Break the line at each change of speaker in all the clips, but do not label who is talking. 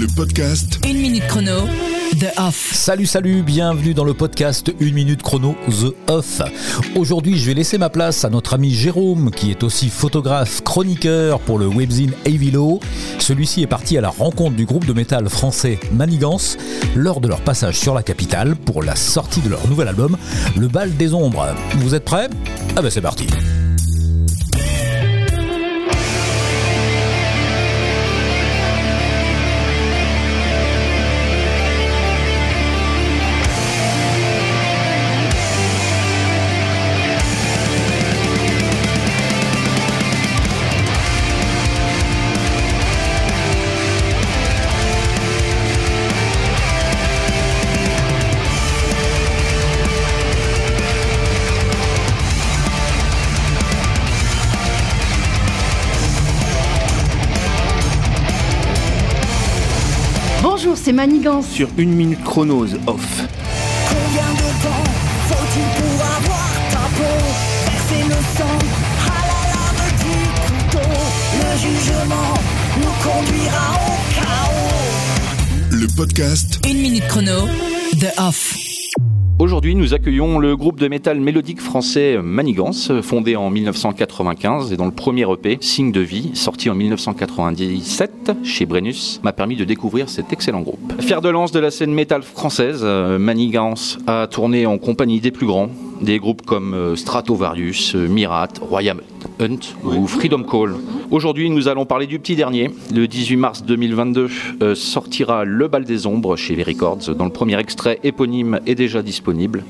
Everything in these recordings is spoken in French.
Le podcast
Une minute chrono, The Off.
Salut, salut, bienvenue dans le podcast 1 minute chrono The Off. Aujourd'hui, je vais laisser ma place à notre ami Jérôme, qui est aussi photographe, chroniqueur pour le webzine Avilo. Celui-ci est parti à la rencontre du groupe de métal français Manigance lors de leur passage sur la capitale pour la sortie de leur nouvel album, Le Bal des Ombres. Vous êtes prêts? Ah ben c'est parti.
Manigance.
sur une minute chronose off.
Combien de temps faut-il pour avoir ta peau Verser le sang à la lame du couteau? Le jugement nous conduira au chaos
Le podcast
Une minute chrono, The Off.
Aujourd'hui, nous accueillons le groupe de métal mélodique français Manigance, fondé en 1995 et dont le premier EP, Signe de vie, sorti en 1997 chez Brennus, m'a permis de découvrir cet excellent groupe. Fier de lance de la scène métal française, Manigance a tourné en compagnie des plus grands, des groupes comme euh, Stratovarius, euh, Mirat, Royal Hunt ou Freedom Call. Aujourd'hui, nous allons parler du petit dernier. Le 18 mars 2022 euh, sortira Le Bal des Ombres chez les Records, dont le premier extrait éponyme est déjà disponible.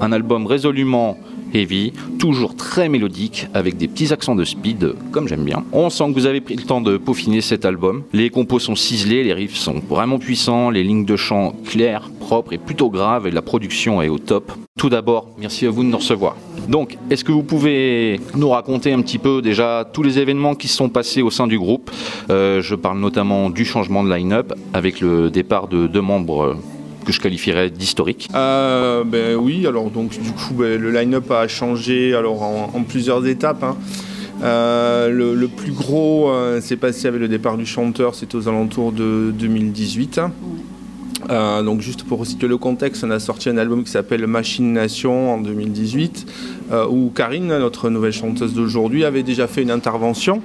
Un album résolument heavy, toujours très mélodique, avec des petits accents de speed, comme j'aime bien. On sent que vous avez pris le temps de peaufiner cet album. Les compos sont ciselés, les riffs sont vraiment puissants, les lignes de chant claires, propres et plutôt graves, et la production est au top. Tout d'abord, merci à vous de nous recevoir. Donc, est-ce que vous pouvez nous raconter un petit peu déjà tous les événements qui se sont passés au sein du groupe? Euh, Je parle notamment du changement de line-up avec le départ de deux membres que je qualifierais d'historiques.
Euh, ben oui, alors donc du coup ben, le line-up a changé alors en, plusieurs étapes. hein. Euh, le, plus gros euh, s'est passé avec le départ du chanteur, c'était aux alentours de 2018. Euh, donc juste pour situer le contexte, on a sorti un album qui s'appelle Machine Nation en 2018, euh, où Karine, notre nouvelle chanteuse d'aujourd'hui, avait déjà fait une intervention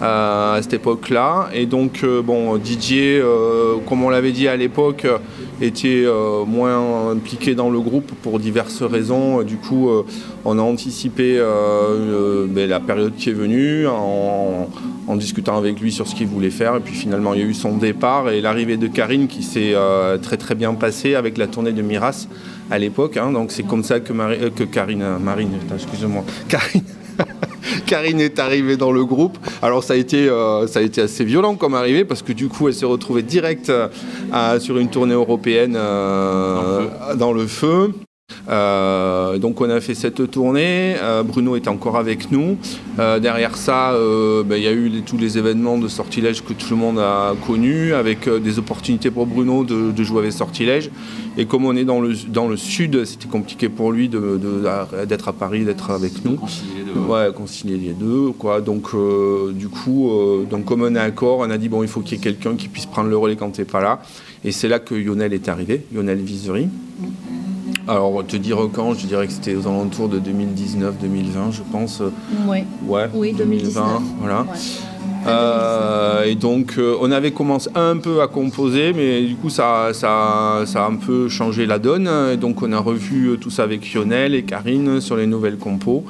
à cette époque-là. Et donc euh, bon, Didier, euh, comme on l'avait dit à l'époque, euh, était euh, moins impliqué dans le groupe pour diverses raisons. Du coup, euh, on a anticipé euh, euh, ben, la période qui est venue en, discutant avec lui sur ce qu'il voulait faire. Et puis finalement, il y a eu son départ et l'arrivée de Karine qui s'est euh, très très bien passée avec la tournée de Miras à l'époque. hein. Donc c'est comme ça que, euh, que Karine, euh, Marine, excusez-moi, Karine. Karine est arrivée dans le groupe. Alors ça a été, euh, ça a été assez violent comme arrivée parce que du coup elle s'est retrouvée direct euh, sur une tournée européenne euh, dans le feu. Euh, donc on a fait cette tournée, Euh, Bruno est encore avec nous. Euh, derrière ça, euh, ben, il y a eu les- tous les événements de sortilège que tout le monde a connus, avec euh, des opportunités pour Bruno de, de jouer avec sortilège. Et comme on est dans le, dans le sud, c'était compliqué pour lui de- de- d'être à Paris, d'être avec nous. Ouais, concilier les deux, quoi. Donc, euh, du coup, euh, donc comme on est accord, on a dit bon, il faut qu'il y ait quelqu'un qui puisse prendre le relais quand t'es pas là. Et c'est là que Lionel est arrivé, Lionel Visery. Alors, te dire quand, je dirais que c'était aux alentours de 2019-2020, je pense.
Ouais.
Ouais,
Oui,
2020,
2019.
voilà.
Ouais.
Euh, et donc, euh, on avait commencé un peu à composer, mais du coup, ça, ça, ça a un peu changé la donne. Et donc, on a revu euh, tout ça avec Lionel et Karine sur les nouvelles compos.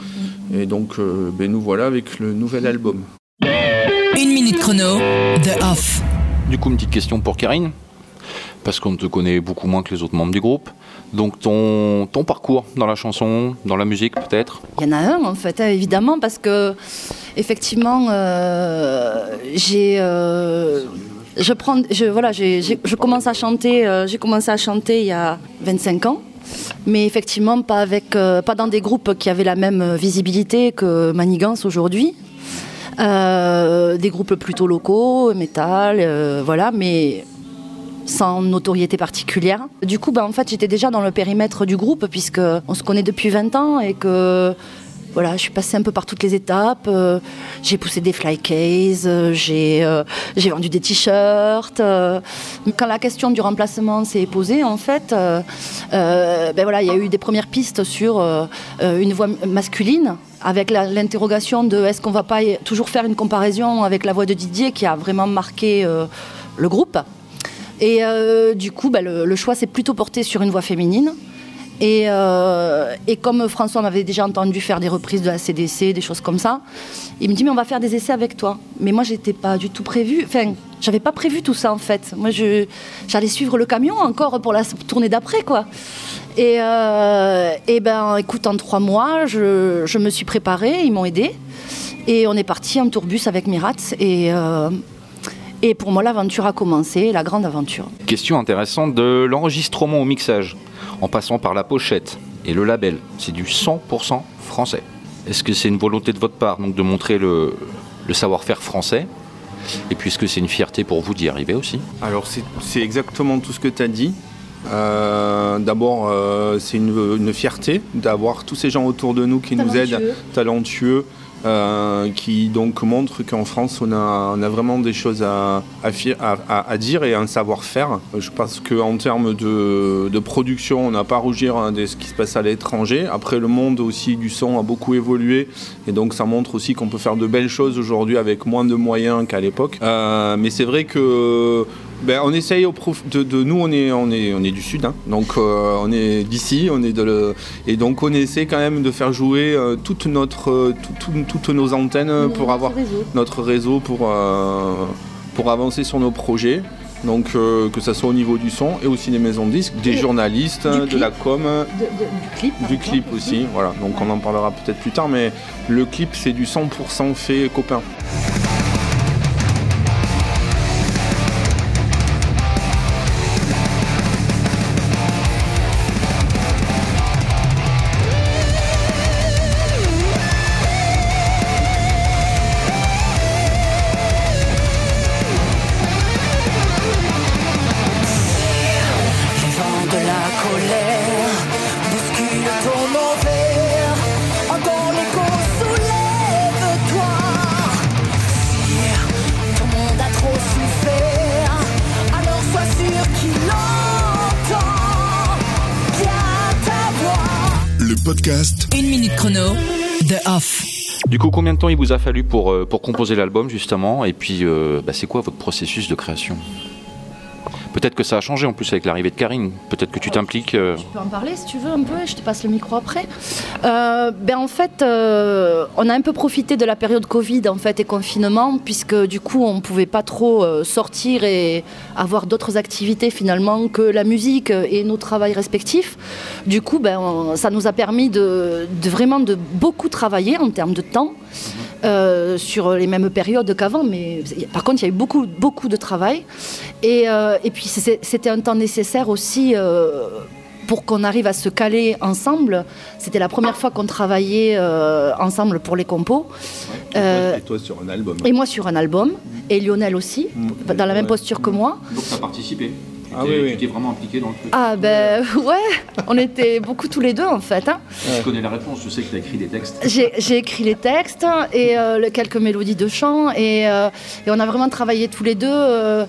Et donc, euh, ben, nous voilà avec le nouvel album.
Une minute chrono, The Off.
Du coup, une petite question pour Karine, parce qu'on te connaît beaucoup moins que les autres membres du groupe. Donc ton, ton parcours dans la chanson, dans la musique peut-être?
Il y en a un en fait, hein, évidemment, parce que effectivement, euh, j'ai, euh, je prends, je voilà, j'ai- je commence à chanter, euh, j'ai commencé à chanter il y a 25 ans, mais effectivement pas avec, pas dans des groupes qui avaient la même visibilité que Manigance aujourd'hui. Des groupes plutôt locaux, métal, euh, voilà, mais sans notoriété particulière. Du coup, bah, en fait, j'étais déjà dans le périmètre du groupe puisque on se connaît depuis 20 ans et que voilà, je suis passée un peu par toutes les étapes. euh, j'ai poussé des fly cases, euh, j'ai euh, j'ai vendu des t-shirts. quand la question du remplacement s'est posée, en fait, ben voilà, il y a eu des premières pistes sur une voix masculine avec l'interrogation de est-ce qu'on va pas toujours faire une comparaison avec la voix de Didier qui a vraiment marqué le groupe. Et euh, du coup, ben, le, choix s'est plutôt porté sur une voix féminine. Et, euh, et comme François m'avait déjà entendu faire des reprises de la CDC, des choses comme ça, il me dit mais on va faire des essais avec toi. Mais moi j'étais pas du tout prévu. Enfin, j'avais pas prévu tout ça en fait. Moi j'allais suivre le camion encore pour la tournée d'après quoi. Et, euh, et ben écoute en trois mois je, je me suis préparée, ils m'ont aidé et on est parti en tourbus avec Mirat et euh, et pour moi l'aventure a commencé, la grande aventure.
Question intéressante de l'enregistrement au mixage, en passant par la pochette et le label. C'est du 100% français. Est-ce que c'est une volonté de votre part donc de montrer le, le savoir-faire français? Et puis est-ce que c'est une fierté pour vous d'y arriver aussi?
Alors c'est exactement tout ce que tu as dit. Euh, D'abord, euh, c'est une, une fierté d'avoir tous ces gens autour de nous qui nous aident,
Talentueux.
Euh, qui donc montrent qu'en France, on a, vraiment des choses à, dire et un savoir-faire. Je pense qu'en termes de, de production, on n'a pas à rougir hein, de ce qui se passe à l'étranger. Après, le monde aussi du son a beaucoup évolué et donc ça montre aussi qu'on peut faire de belles choses aujourd'hui avec moins de moyens qu'à l'époque. Euh, mais c'est vrai que ben, on essaye au prof- de, de- nous on est on est on est du sud hein. donc euh, on est d'ici on est de le, et donc on essaie quand même de faire jouer euh, toute notre euh, tout- tout- toutes nos antennes pour avoir notre réseau pour pour avancer sur nos projets donc que ce soit au niveau du son et aussi des maisons de disques des
Et
journalistes de
clip.
la com
De- du clip.
du
exemple,
clip aussi voilà donc on en parlera peut-être plus tard mais le clip c'est du 100% fait copain
podcast.
Une minute chrono, The Off.
Du coup, combien de temps il vous a fallu pour, euh, pour composer l'album justement? Et puis, euh, bah, c'est quoi votre processus de création? Peut-être que ça a changé en plus avec l'arrivée de Karine. Peut-être que tu t'impliques. euh,
Tu peux en parler si tu veux un peu, je te passe le micro après. Euh, ben en fait, euh, on a un peu profité de la période Covid en fait et confinement, puisque du coup on pouvait pas trop euh, sortir et avoir d'autres activités finalement que la musique et nos travails respectifs. Du coup, ben, on- ça nous a permis de, de vraiment de beaucoup travailler en termes de temps. Euh, sur les mêmes périodes qu'avant, mais par contre il y a eu beaucoup, beaucoup de travail. Et, euh, et puis c'était un temps nécessaire aussi euh, pour qu'on arrive à se caler ensemble. C'était la première fois qu'on travaillait euh, ensemble pour les compos. Euh,
et toi sur un album
et moi sur un album, et Lionel aussi,
Mm.
dans la même posture que moi.
Donc, tu as participé.
Ah oui, oui.
t'es vraiment impliqué dans le truc.
Ah ben ouais, on était beaucoup tous les deux en fait. hein.
Je connais la réponse, je sais que tu as écrit des textes.
J'ai écrit les textes et euh, quelques mélodies de chant et, euh, et on a vraiment travaillé tous les deux. euh,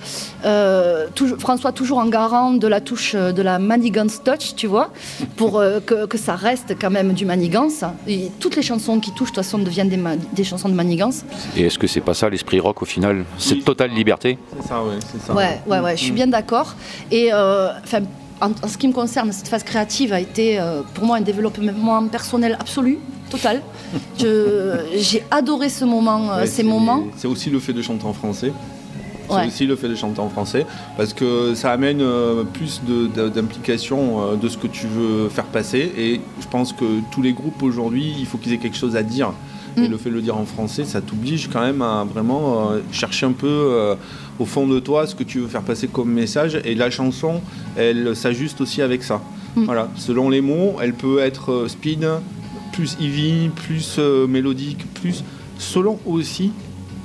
euh, François toujours en garant de la touche de la manigance touch, tu vois, pour euh, que, que ça reste quand même du manigance. Et toutes les chansons qui touchent de toute façon deviennent des, chansons de manigance.
Et est-ce que c'est pas ça l'esprit rock au final? Cette totale liberté?
C'est ça ouais c'est ça
Ouais, ouais, ouais, je suis bien d'accord. Et euh, enfin, en, ce qui me concerne, cette phase créative a été euh, pour moi un développement personnel absolu, total. J'ai adoré ce moment, euh, ces moments.
C'est aussi le fait de chanter en français. C'est
Ouais.
aussi le fait de chanter en français parce que ça amène euh, plus de- de- d'implication de ce que tu veux faire passer et je pense que tous les groupes aujourd'hui il faut qu'ils aient quelque chose à dire et
Mm.
le fait de le dire en français ça t'oblige quand même à vraiment chercher un peu au fond de toi ce que tu veux faire passer comme message et la chanson elle s'ajuste aussi avec ça
Mm.
voilà selon les mots elle peut être euh, speed plus heavy plus euh, mélodique plus selon aussi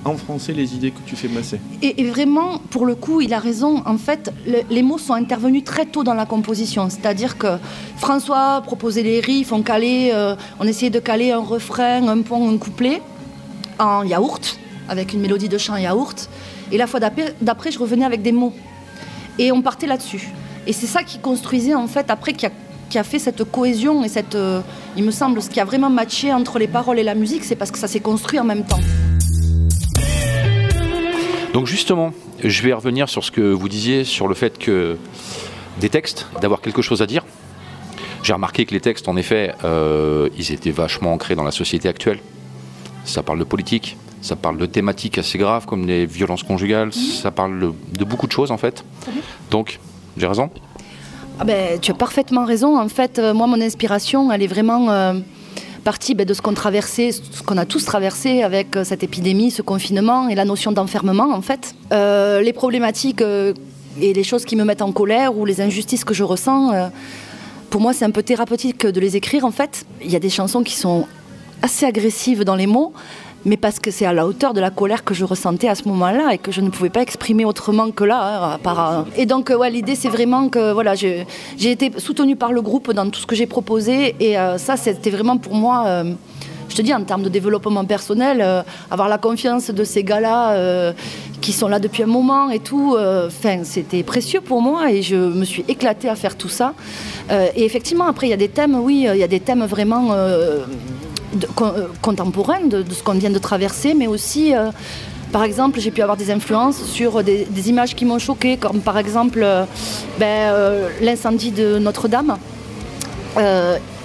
en français les idées que tu fais passer.
Et, et vraiment, pour le coup, il a raison. En fait, le- les mots sont intervenus très tôt dans la composition. C'est-à-dire que François proposait les riffs, on, calait, euh, on essayait de caler un refrain, un pont, un couplet en yaourt, avec une mélodie de chant yaourt. Et la fois d'après, je revenais avec des mots. Et on partait là-dessus. Et c'est ça qui construisait, en fait, après, qui a, qui a fait cette cohésion et cette. euh, il me semble, ce qui a vraiment matché entre les paroles et la musique, c'est parce que ça s'est construit en même temps.
Donc justement, je vais revenir sur ce que vous disiez sur le fait que des textes, d'avoir quelque chose à dire. J'ai remarqué que les textes, en effet, euh, ils étaient vachement ancrés dans la société actuelle. Ça parle de politique, ça parle de thématiques assez graves comme les violences conjugales, ça parle de, beaucoup de choses en fait. Donc, j'ai raison
Ah ben, tu as parfaitement raison. En fait, euh, moi, mon inspiration, elle est vraiment euh, partie ben, de ce qu'on traversait, ce qu'on a tous traversé avec euh, cette épidémie, ce confinement et la notion d'enfermement, en fait. Euh, les problématiques et les choses qui me mettent en colère ou les injustices que je ressens, pour moi, c'est un peu thérapeutique de les écrire, en fait. Il y a des chansons qui sont assez agressives dans les mots, mais parce que c'est à la hauteur de la colère que je ressentais à ce moment-là et que je ne pouvais pas exprimer autrement que là. hein, à part, euh, Et donc, euh, ouais, l'idée, c'est vraiment que voilà, j'ai été soutenue par le groupe dans tout ce que j'ai proposé et euh, ça, c'était vraiment pour moi. je te dis, en termes de développement personnel, avoir la confiance de ces gars-là qui sont là depuis un moment et tout, c'était précieux pour moi et je me suis éclatée à faire tout ça. Et effectivement, après, il y a des thèmes, oui, il y a des thèmes vraiment de- euh, contemporains de, ce qu'on vient de traverser, mais aussi, euh, par exemple, j'ai pu avoir des influences sur des, images qui m'ont choquée, comme par exemple euh, ben, l'incendie de Notre-Dame.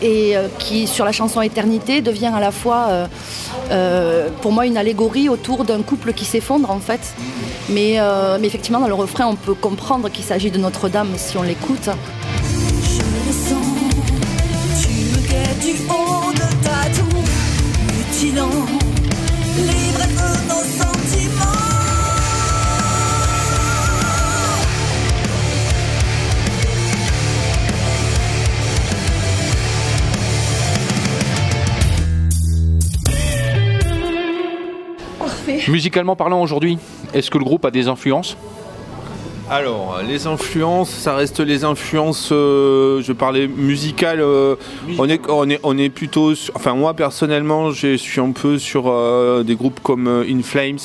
et qui, sur la chanson Éternité, devient à la fois, pour moi, une allégorie autour d'un couple qui s'effondre, en fait. Mais effectivement, dans le refrain, on peut comprendre qu'il s'agit de Notre-Dame si on l'écoute.
Musicalement parlant aujourd'hui, est-ce que le groupe a des influences?
Alors, les influences, ça reste les influences, euh, je parlais musicales, euh, on, est, plutôt, enfin moi personnellement, je suis un peu sur euh, des groupes comme In Flames,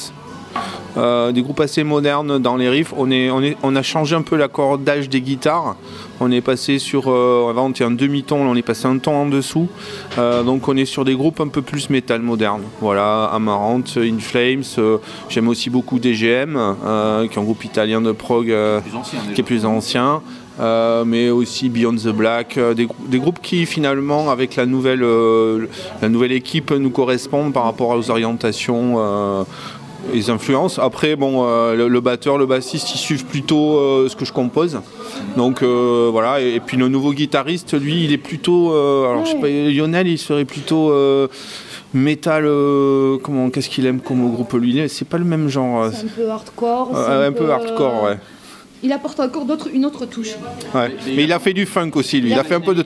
euh, des groupes assez modernes dans les riffs. On, est, on, est, on a changé un peu l'accordage des guitares. On est passé sur, euh, avant on était un demi-ton, là, on est passé un ton en dessous. Euh, donc on est sur des groupes un peu plus métal moderne. Voilà, Amarante, In Flames. euh, J'aime aussi beaucoup DGM, qui est un groupe italien de prog euh, qui est plus ancien. Euh, mais aussi Beyond the Black, euh, des, grou- des groupes qui finalement avec la nouvelle, euh, la nouvelle équipe nous correspondent par rapport aux orientations les influences. Après, bon, euh, le, le batteur, le bassiste, ils suivent plutôt euh, ce que je compose. Donc euh, voilà, et, et puis le nouveau guitariste, lui, il est plutôt. euh, alors, je sais pas, Lionel, il serait plutôt. euh, Métal, euh, comment, qu'est-ce qu'il aime comme groupe lui? C'est pas le même genre.
C'est un peu hardcore.
euh, un peu hardcore, ouais.
Il apporte encore d'autres- une autre touche.
ouais. Mais il a fait du funk aussi, lui. Il a fait un peu de.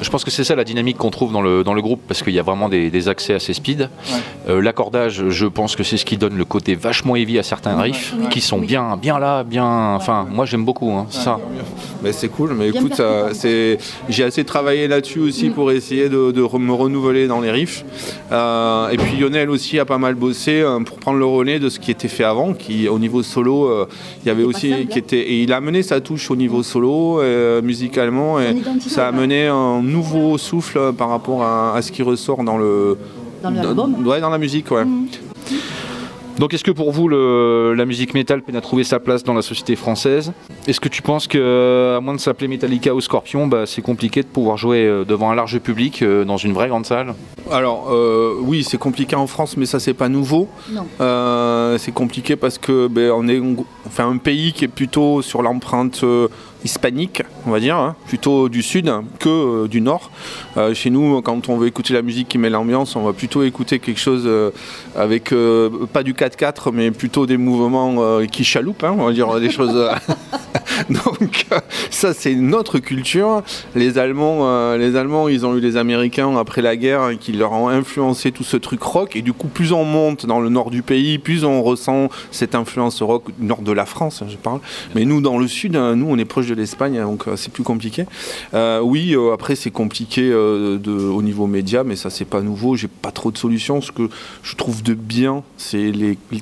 Je pense que c'est ça la dynamique qu'on trouve dans le, dans le groupe parce qu'il y a vraiment des, des accès assez speed. Euh, L'accordage, je pense que c'est ce qui donne le côté vachement heavy à certains riffs qui sont bien, bien là, bien. Enfin, moi j'aime beaucoup hein, ça.
Mais c'est cool, mais écoute, ça,
percutant.
c'est, j'ai assez travaillé là-dessus aussi pour essayer de, me renouveler dans les riffs. Euh, et puis Lionel aussi a pas mal bossé euh, pour prendre le relais de ce qui était fait avant, qui au niveau solo, euh, il y avait aussi
simple,
qui était et il a amené sa touche au niveau solo euh, musicalement et ça a amené un nouveau souffle euh, par rapport à, à ce qui ressort dans le
Dans l'album. Mm.
ouais, dans la musique, ouais.
Donc est-ce que pour vous le- la musique métal peine à trouver sa place dans la société française? Est-ce que tu penses que à moins de s'appeler Metallica ou Scorpion, bah, c'est compliqué de pouvoir jouer euh, devant un large public euh, dans une vraie grande salle?
Alors euh, oui, c'est compliqué en France, mais ça c'est pas nouveau.
Non.
Euh, c'est compliqué parce que ben, on est enfin, un pays qui est plutôt sur l'empreinte euh, hispanique, on va dire, hein, plutôt du sud que euh, du nord. Euh, chez nous, quand on veut écouter la musique qui met l'ambiance, on va plutôt écouter quelque chose avec pas du 4-4, mais plutôt des mouvements qui chaloupent, hein, on va dire des choses. Donc ça c'est notre culture. Les Allemands, les Allemands, ils ont eu les Américains après la guerre hein, qui leur ont influencé tout ce truc rock. Et du coup, plus on monte dans le nord du pays, plus on ressent cette influence rock nord de la France, hein, je parle. Mais nous, dans le sud, hein, nous, on est proche de l'Espagne, hein, donc euh, c'est plus compliqué. Euh, oui, euh, après c'est compliqué au niveau média, mais ça c'est pas nouveau. J'ai pas trop de solutions. Ce que je trouve de bien, c'est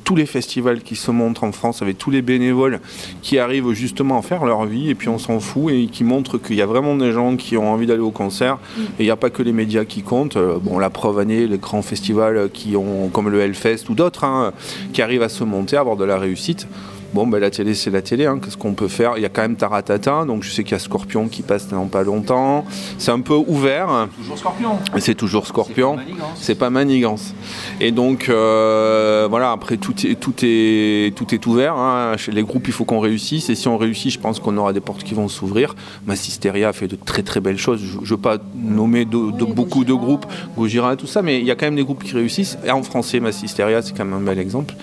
tous les festivals qui se montrent en France avec tous les bénévoles qui arrivent justement à faire leur vie et puis on s'en fout et qui montrent qu'il y a vraiment des gens qui ont envie d'aller au concert et il n'y a pas que les médias qui comptent. Bon, la preuve année, les grands festivals qui ont, comme le Hellfest ou d'autres, qui arrivent à se monter, à avoir de la réussite. Bon, ben, la télé, c'est la télé. hein. Qu'est-ce qu'on peut faire? Il y a quand même Taratata, donc je sais qu'il y a Scorpion qui passe dans pas longtemps. C'est un peu ouvert.
Toujours Scorpion.
C'est toujours Scorpion.
C'est pas Manigance.
C'est pas Manigance. Et donc, euh, voilà, après, tout est, tout est, tout est ouvert. hein. Chez les groupes, il faut qu'on réussisse. Et si on réussit, je pense qu'on aura des portes qui vont s'ouvrir. Massisteria fait de très très belles choses. Je ne veux pas nommer de, de
Oui,
beaucoup de groupes, Gojira et tout ça, mais il y a quand même des groupes qui réussissent. Et en français, Massisteria, c'est quand même un bel exemple.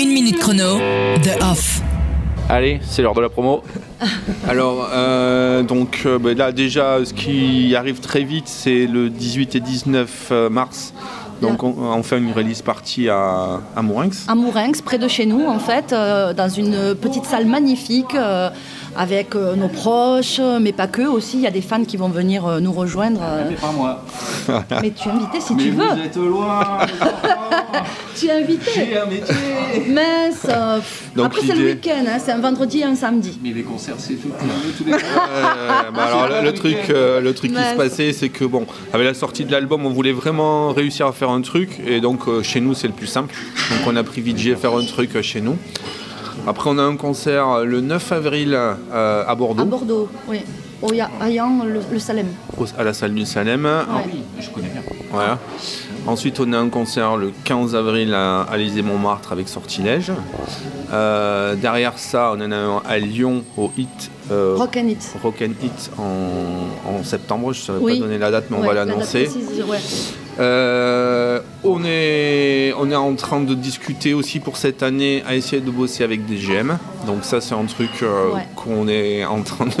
Une minute chrono, The Off.
Allez, c'est l'heure de la promo.
Alors, euh, donc euh, ben là déjà, ce qui arrive très vite, c'est le 18 et 19 mars. Donc on, on fait une release party à, à Mourinx.
À Mourinx, près de chez nous, en fait, euh, dans une petite salle magnifique, euh, avec euh, nos proches, mais pas que aussi. Il y a des fans qui vont venir euh, nous rejoindre. euh.
pas moi.
mais tu es invité si tu veux.
êtes loin.
Tu es invité.
un métier.
Mince. euh, pff.
Donc,
Après, c'est le week-end, hein, c'est un vendredi et un samedi.
Mais les concerts, c'est tout. tous les
Euh, bah alors le, le truc, euh, le truc qui se passait, c'est que bon, avec la sortie de l'album, on voulait vraiment réussir à faire un truc, et donc euh, chez nous c'est le plus simple. Donc on a privilégié faire un truc euh, chez nous. Après on a un concert le 9 avril euh, à Bordeaux,
À Bordeaux, oui. Au Ya- Hayan, le, le Salem.
au- à la salle du Salem.
Ouais.
Oui, je connais bien.
Voilà. Ensuite, on a un concert le 15 avril à Alizé-Montmartre avec Sortilège. Euh, derrière ça, on en a un à Lyon au Hit. euh,
Rock and It.
Rock and Hit en, en septembre. Je ne saurais
Oui.
pas donner la date, mais on
Ouais,
va l'annoncer.
ouais.
Euh, on, est, on est en train de discuter aussi pour cette année à essayer de bosser avec des GM. Donc ça c'est un truc euh,
Ouais.
qu'on est en train de,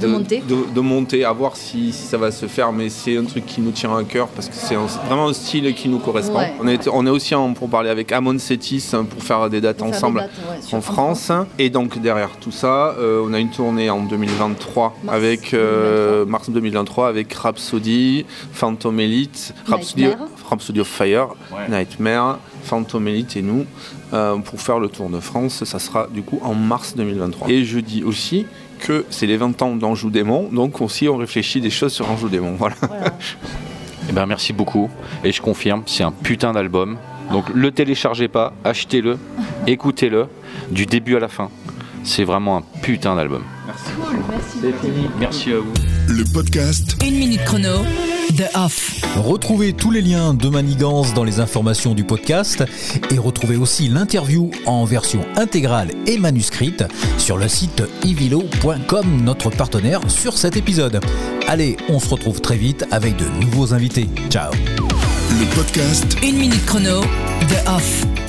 De monter.
de- monter, à voir si, si ça va se faire. Mais c'est un truc qui nous tient à cœur parce que c'est un- vraiment un style qui nous correspond.
Ouais.
On, est, on est aussi en, pour parler avec Amon Setis hein, pour faire des dates
des
ensemble
dates, ouais, sur-
en France. Et donc derrière tout ça, euh, on a une tournée en 2023
Mars
avec euh, mars 2023 avec Rhapsody, Phantom Elite, Rhapsody,
Nightmare.
Rhapsody of Fire,
Ouais.
Nightmare, Phantom Elite et nous euh, pour faire le tour de France. Ça sera du coup en mars 2023. Et je dis aussi que c'est les 20 ans d'Anjou Démon, donc aussi on réfléchit des choses sur Anjou Démon. Voilà.
Voilà.
Eh ben merci beaucoup. Et je confirme, c'est un putain d'album. Donc le téléchargez pas, achetez-le, écoutez-le, du début à la fin. C'est vraiment un putain d'album.
Cool, merci.
Merci à vous.
Le podcast
Une minute chrono, The Off.
Retrouvez tous les liens de Manigance dans les informations du podcast et retrouvez aussi l'interview en version intégrale et manuscrite sur le site ivilo.com, notre partenaire sur cet épisode. Allez, on se retrouve très vite avec de nouveaux invités. Ciao
Le podcast
Une minute chrono, The Off.